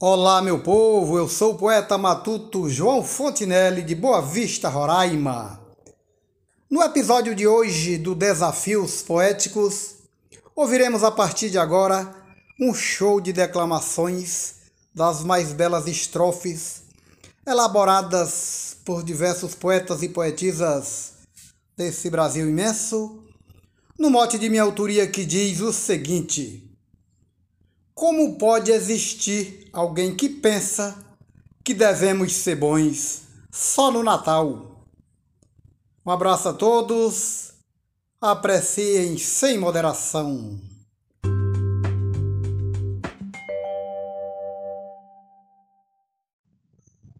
Olá, meu povo, eu sou o poeta matuto João Fontinelli, de Boa Vista, Roraima. No episódio de hoje do Desafios Poéticos, ouviremos a partir de agora um show de declamações das mais belas estrofes, elaboradas por diversos poetas e poetisas desse Brasil imenso, no mote de minha autoria que diz o seguinte. Como pode existir alguém que pensa que devemos ser bons só no Natal? Um abraço a todos, apreciem sem moderação.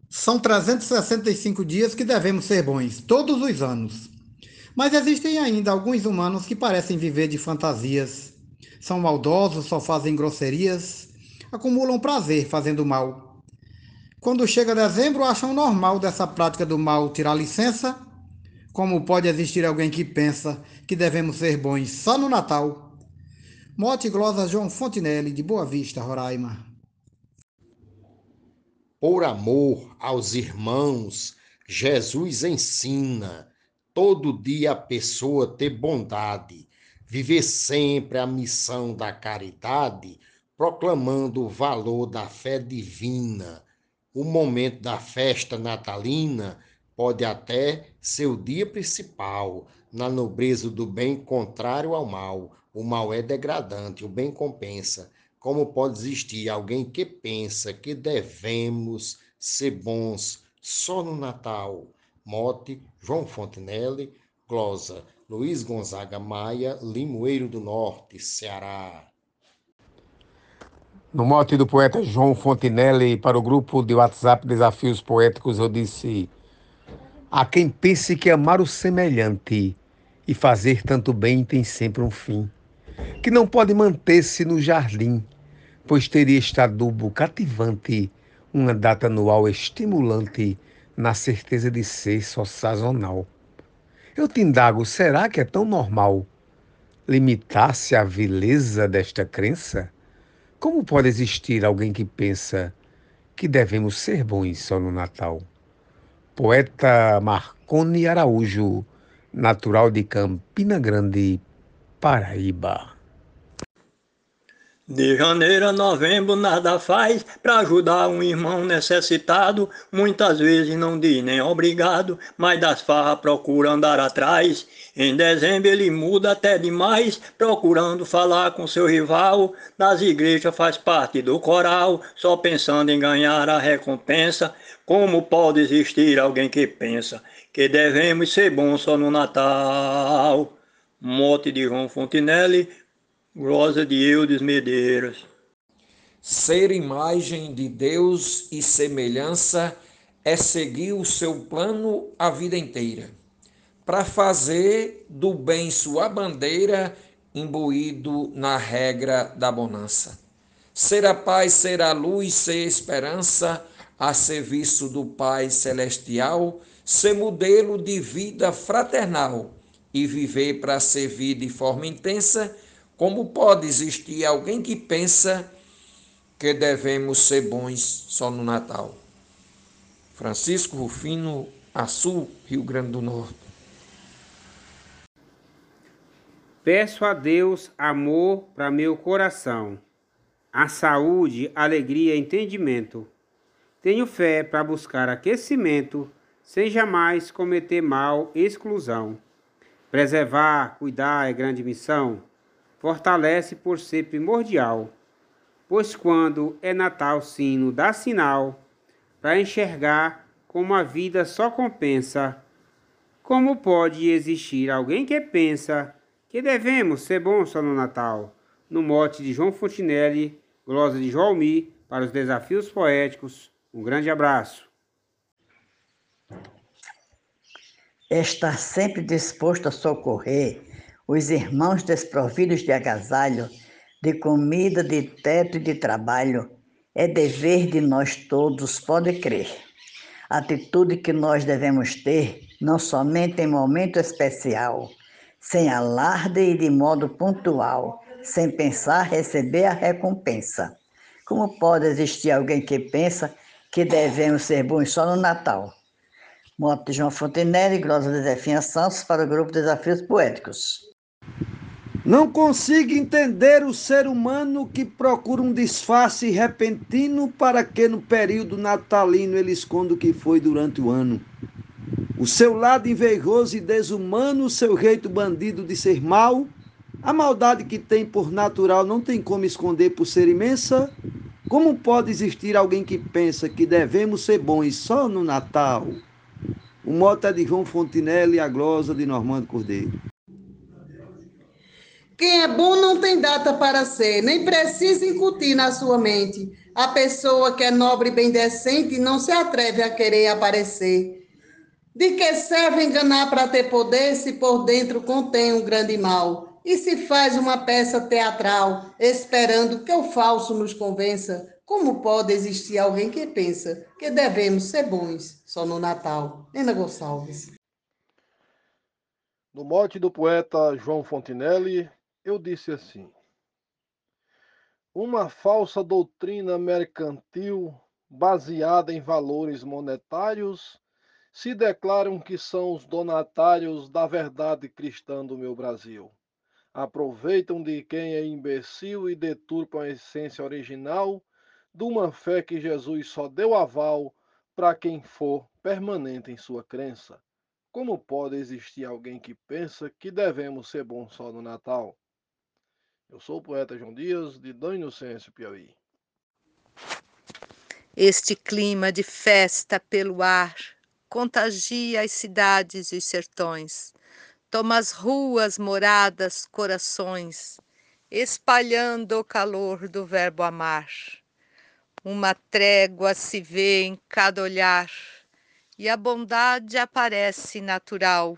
São 365 dias que devemos ser bons, todos os anos. Mas existem ainda alguns humanos que parecem viver de fantasias são maldosos, só fazem grosserias, acumulam prazer fazendo mal. Quando chega dezembro, acham normal dessa prática do mal tirar licença. Como pode existir alguém que pensa que devemos ser bons só no Natal? Mote glosa João Fontinelli, de Boa Vista, Roraima. Por amor aos irmãos, Jesus ensina todo dia a pessoa ter bondade viver sempre a missão da caridade, proclamando o valor da fé divina. O momento da festa natalina pode até ser o dia principal, na nobreza do bem contrário ao mal. O mal é degradante, o bem compensa. Como pode existir alguém que pensa que devemos ser bons só no Natal? Mote João Fontenelle, glosa Luiz Gonzaga Maia, Limoeiro do Norte, Ceará. No mote do poeta João Fontinelli para o grupo de WhatsApp Desafios Poéticos, eu disse: Há quem pense que amar o semelhante e fazer tanto bem tem sempre um fim, que não pode manter-se no jardim, pois teria este adubo cativante, uma data anual estimulante, na certeza de ser só sazonal. Eu te indago, será que é tão normal limitar-se à vileza desta crença? Como pode existir alguém que pensa que devemos ser bons só no Natal? Poeta Marconi Araújo, natural de Campina Grande, Paraíba. De janeiro a novembro nada faz para ajudar um irmão necessitado. Muitas vezes não diz nem obrigado, mas das farras procura andar atrás. Em dezembro ele muda até demais, procurando falar com seu rival. Nas igrejas faz parte do coral, só pensando em ganhar a recompensa. Como pode existir alguém que pensa que devemos ser bons só no Natal? Mote de João Fontinelli, Rosa de Eudes Medeiros. Ser imagem de Deus e semelhança é seguir o seu plano a vida inteira, para fazer do bem sua bandeira, imbuído na regra da bonança. Ser a paz, ser a luz, ser esperança, a serviço do Pai Celestial, ser modelo de vida fraternal e viver para servir de forma intensa como pode existir alguém que pensa que devemos ser bons só no Natal? Francisco Rufino, Açu, Rio Grande do Norte. Peço a Deus amor para meu coração, a saúde, alegria, entendimento. Tenho fé para buscar aquecimento, sem jamais cometer mal, exclusão. Preservar, cuidar é grande missão fortalece por ser primordial, pois quando é Natal sino dá sinal para enxergar como a vida só compensa. Como pode existir alguém que pensa que devemos ser bons só no Natal? No mote de João Fontinelli, glosa de Joalmi, para os desafios poéticos. Um grande abraço. Estar sempre disposto a socorrer os irmãos desprovidos de agasalho, de comida, de teto e de trabalho, é dever de nós todos, pode crer. Atitude que nós devemos ter, não somente em momento especial, sem alarde e de modo pontual, sem pensar receber a recompensa. Como pode existir alguém que pensa que devemos ser bons só no Natal? Moto de João Fontenelle e de Zefinha Santos para o grupo Desafios Poéticos. Não consigo entender o ser humano que procura um disfarce repentino para que no período natalino ele esconda o que foi durante o ano. O seu lado invejoso e desumano, o seu jeito bandido de ser mal, a maldade que tem por natural não tem como esconder por ser imensa. Como pode existir alguém que pensa que devemos ser bons só no Natal? O moto é de João Fontinelli e a glosa de Normando Cordeiro. Quem é bom não tem data para ser, nem precisa incutir na sua mente. A pessoa que é nobre e bem decente não se atreve a querer aparecer. De que serve enganar para ter poder se por dentro contém um grande mal? E se faz uma peça teatral, esperando que o falso nos convença? Como pode existir alguém que pensa que devemos ser bons só no Natal? Nena Gonçalves. No mote do poeta João Fontinelli, eu disse assim: uma falsa doutrina mercantil baseada em valores monetários se declaram que são os donatários da verdade cristã do meu Brasil. Aproveitam de quem é imbecil e deturpam a essência original de uma fé que Jesus só deu aval para quem for permanente em sua crença. Como pode existir alguém que pensa que devemos ser bons só no Natal? Eu sou o poeta João Dias, de Dom Inocêncio, Piauí. Este clima de festa pelo ar contagia as cidades e os sertões, toma as ruas, moradas, corações, espalhando o calor do verbo amar. Uma trégua se vê em cada olhar, e a bondade aparece natural.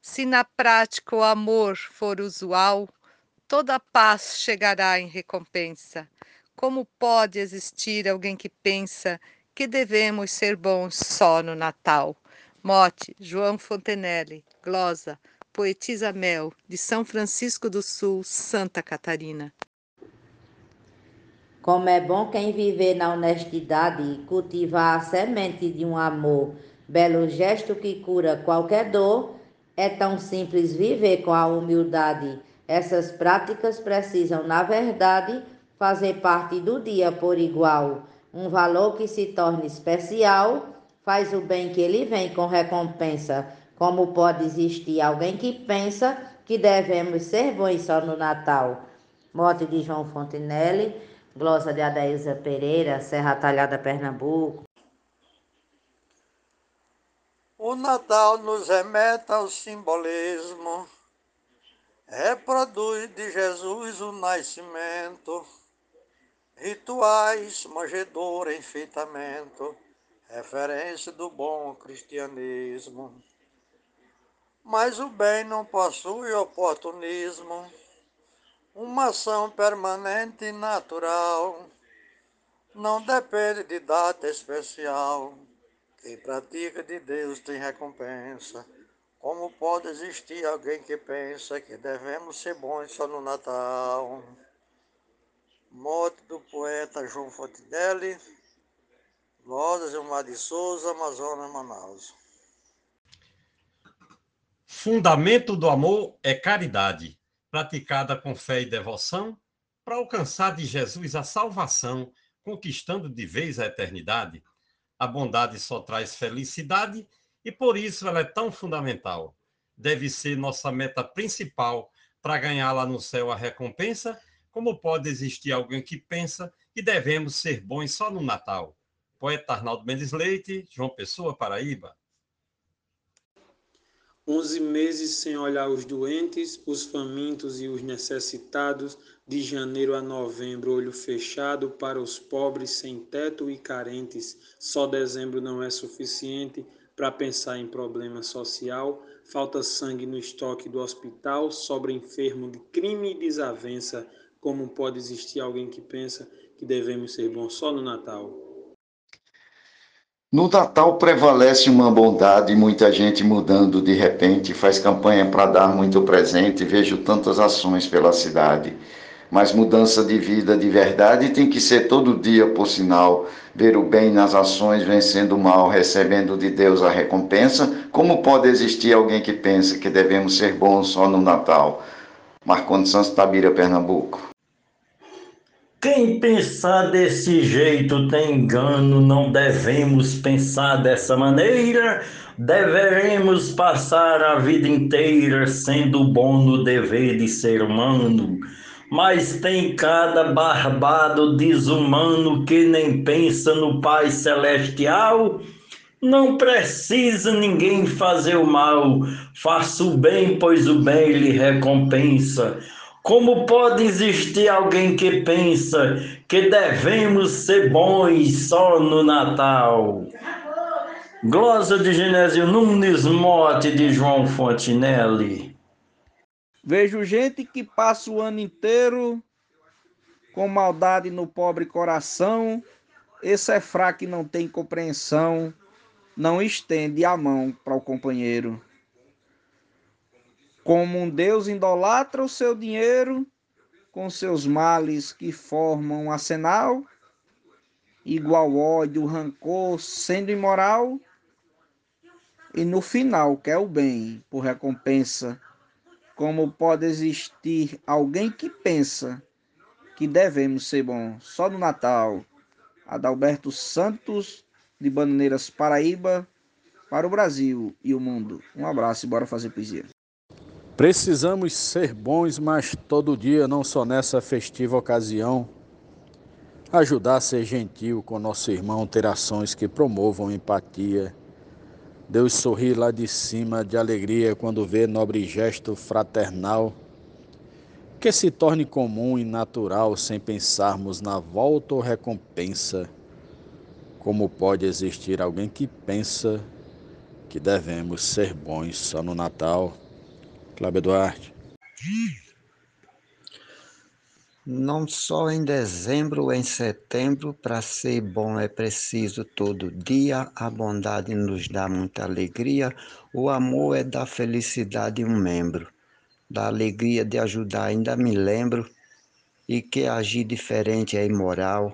Se na prática o amor for usual, toda paz chegará em recompensa. Como pode existir alguém que pensa que devemos ser bons só no Natal? Mote, João Fontenelle, glosa, poetisa Mel, de São Francisco do Sul, Santa Catarina. Como é bom quem viver na honestidade e cultivar a semente de um amor, belo gesto que cura qualquer dor, é tão simples viver com a humildade essas práticas precisam, na verdade, fazer parte do dia por igual. Um valor que se torne especial faz o bem que ele vem com recompensa. Como pode existir alguém que pensa que devemos ser bons só no Natal? Mote de João Fontenelle, glosa de Adaísa Pereira, Serra Talhada, Pernambuco. O Natal nos remete ao simbolismo reproduz de Jesus o nascimento, rituais, manjedoura, enfeitamento, referência do bom cristianismo. Mas o bem não possui oportunismo, uma ação permanente e natural, não depende de data especial. Quem pratica de Deus tem recompensa. Como pode existir alguém que pensa que devemos ser bons só no Natal? Morte do poeta João Fontinelli, Lourdes Gilmar de Souza, Amazonas, Manaus. Fundamento do amor é caridade, praticada com fé e devoção, para alcançar de Jesus a salvação, conquistando de vez a eternidade. A bondade só traz felicidade e por isso ela é tão fundamental. Deve ser nossa meta principal para ganhar lá no céu a recompensa, como pode existir alguém que pensa que devemos ser bons só no Natal. Poeta Arnaldo Mendes Leite, João Pessoa, Paraíba. Onze meses sem olhar os doentes, os famintos e os necessitados, de janeiro a novembro, olho fechado para os pobres sem teto e carentes. Só dezembro não é suficiente para pensar em problema social, falta sangue no estoque do hospital, sobra enfermo de crime e desavença. Como pode existir alguém que pensa que devemos ser bons só no Natal? No Natal prevalece uma bondade, muita gente mudando de repente, faz campanha para dar muito presente, vejo tantas ações pela cidade. Mas mudança de vida de verdade tem que ser todo dia, por sinal. Ver o bem nas ações, vencendo o mal, recebendo de Deus a recompensa. Como pode existir alguém que pensa que devemos ser bons só no Natal? Marcondes Santos Tabira, Pernambuco. Quem pensar desse jeito tem engano, não devemos pensar dessa maneira. Deveremos passar a vida inteira sendo bom no dever de ser humano. Mas tem cada barbado desumano que nem pensa no Pai Celestial. Não precisa ninguém fazer o mal, faça o bem, pois o bem lhe recompensa. Como pode existir alguém que pensa que devemos ser bons só no Natal? Glosa de Genésio Nunes, mote de João Fontinelli. Vejo gente que passa o ano inteiro com maldade no pobre coração. Esse é fraco e não tem compreensão, não estende a mão para o companheiro. Como um Deus idolatra o seu dinheiro, com seus males que formam um arsenal, igual ódio, rancor, sendo imoral, e no final quer o bem por recompensa. Como pode existir alguém que pensa que devemos ser bons só no Natal? Adalberto Santos, de Bananeiras, Paraíba, para o Brasil e o mundo. Um abraço e bora fazer poesia. Precisamos ser bons, mas todo dia, não só nessa festiva ocasião. Ajudar a ser gentil com nosso irmão, ter ações que promovam empatia. Deus sorri lá de cima de alegria quando vê nobre gesto fraternal. Que se torne comum e natural sem pensarmos na volta ou recompensa. Como pode existir alguém que pensa que devemos ser bons só no Natal? Cláudio Duarte. Não só em dezembro em setembro, para ser bom é preciso todo dia, a bondade nos dá muita alegria, o amor é da felicidade um membro, da alegria de ajudar ainda me lembro, e que agir diferente é imoral,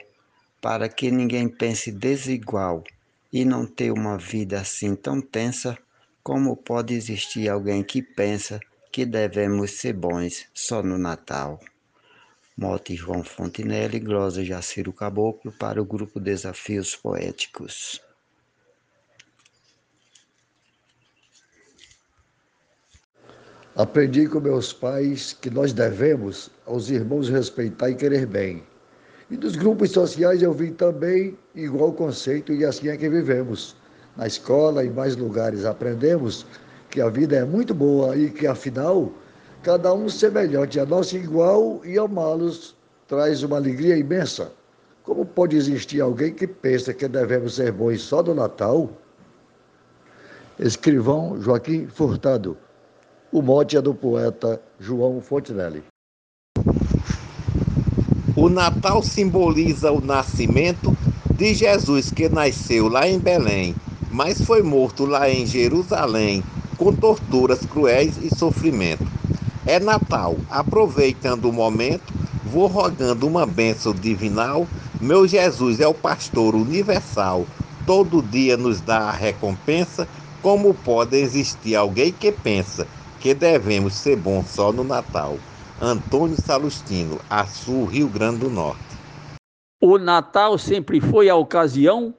para que ninguém pense desigual e não ter uma vida assim tão tensa, como pode existir alguém que pensa que devemos ser bons só no Natal. Mote João Fontinelli, glosa Jaciro Caboclo para o grupo Desafios Poéticos. Aprendi com meus pais que nós devemos aos irmãos respeitar e querer bem. E dos grupos sociais eu vi também igual conceito e assim é que vivemos. Na escola e mais lugares aprendemos que a vida é muito boa e que, afinal, cada um semelhante a nosso igual e amá-los traz uma alegria imensa. Como pode existir alguém que pensa que devemos ser bons só no Natal? Escrivão Joaquim Furtado. O mote é do poeta João Fontenelle. O Natal simboliza o nascimento de Jesus que nasceu lá em Belém, mas foi morto lá em Jerusalém com torturas cruéis e sofrimento. É Natal, aproveitando o momento, vou rogando uma bênção divinal. Meu Jesus é o pastor universal, todo dia nos dá a recompensa. Como pode existir alguém que pensa que devemos ser bons só no Natal? Antônio Salustino, Açu, Rio Grande do Norte. O Natal sempre foi a ocasião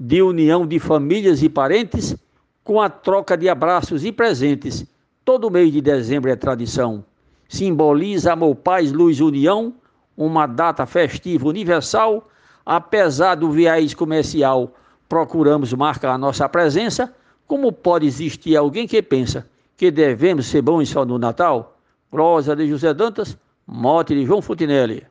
de união de famílias e parentes com a troca de abraços e presentes. Todo mês de dezembro é tradição. Simboliza amor, paz, luz, união, uma data festiva universal. Apesar do viés comercial, procuramos marcar a nossa presença. Como pode existir alguém que pensa que devemos ser bons só no Natal? Prosa de José Dantas, mote de João Futinelli.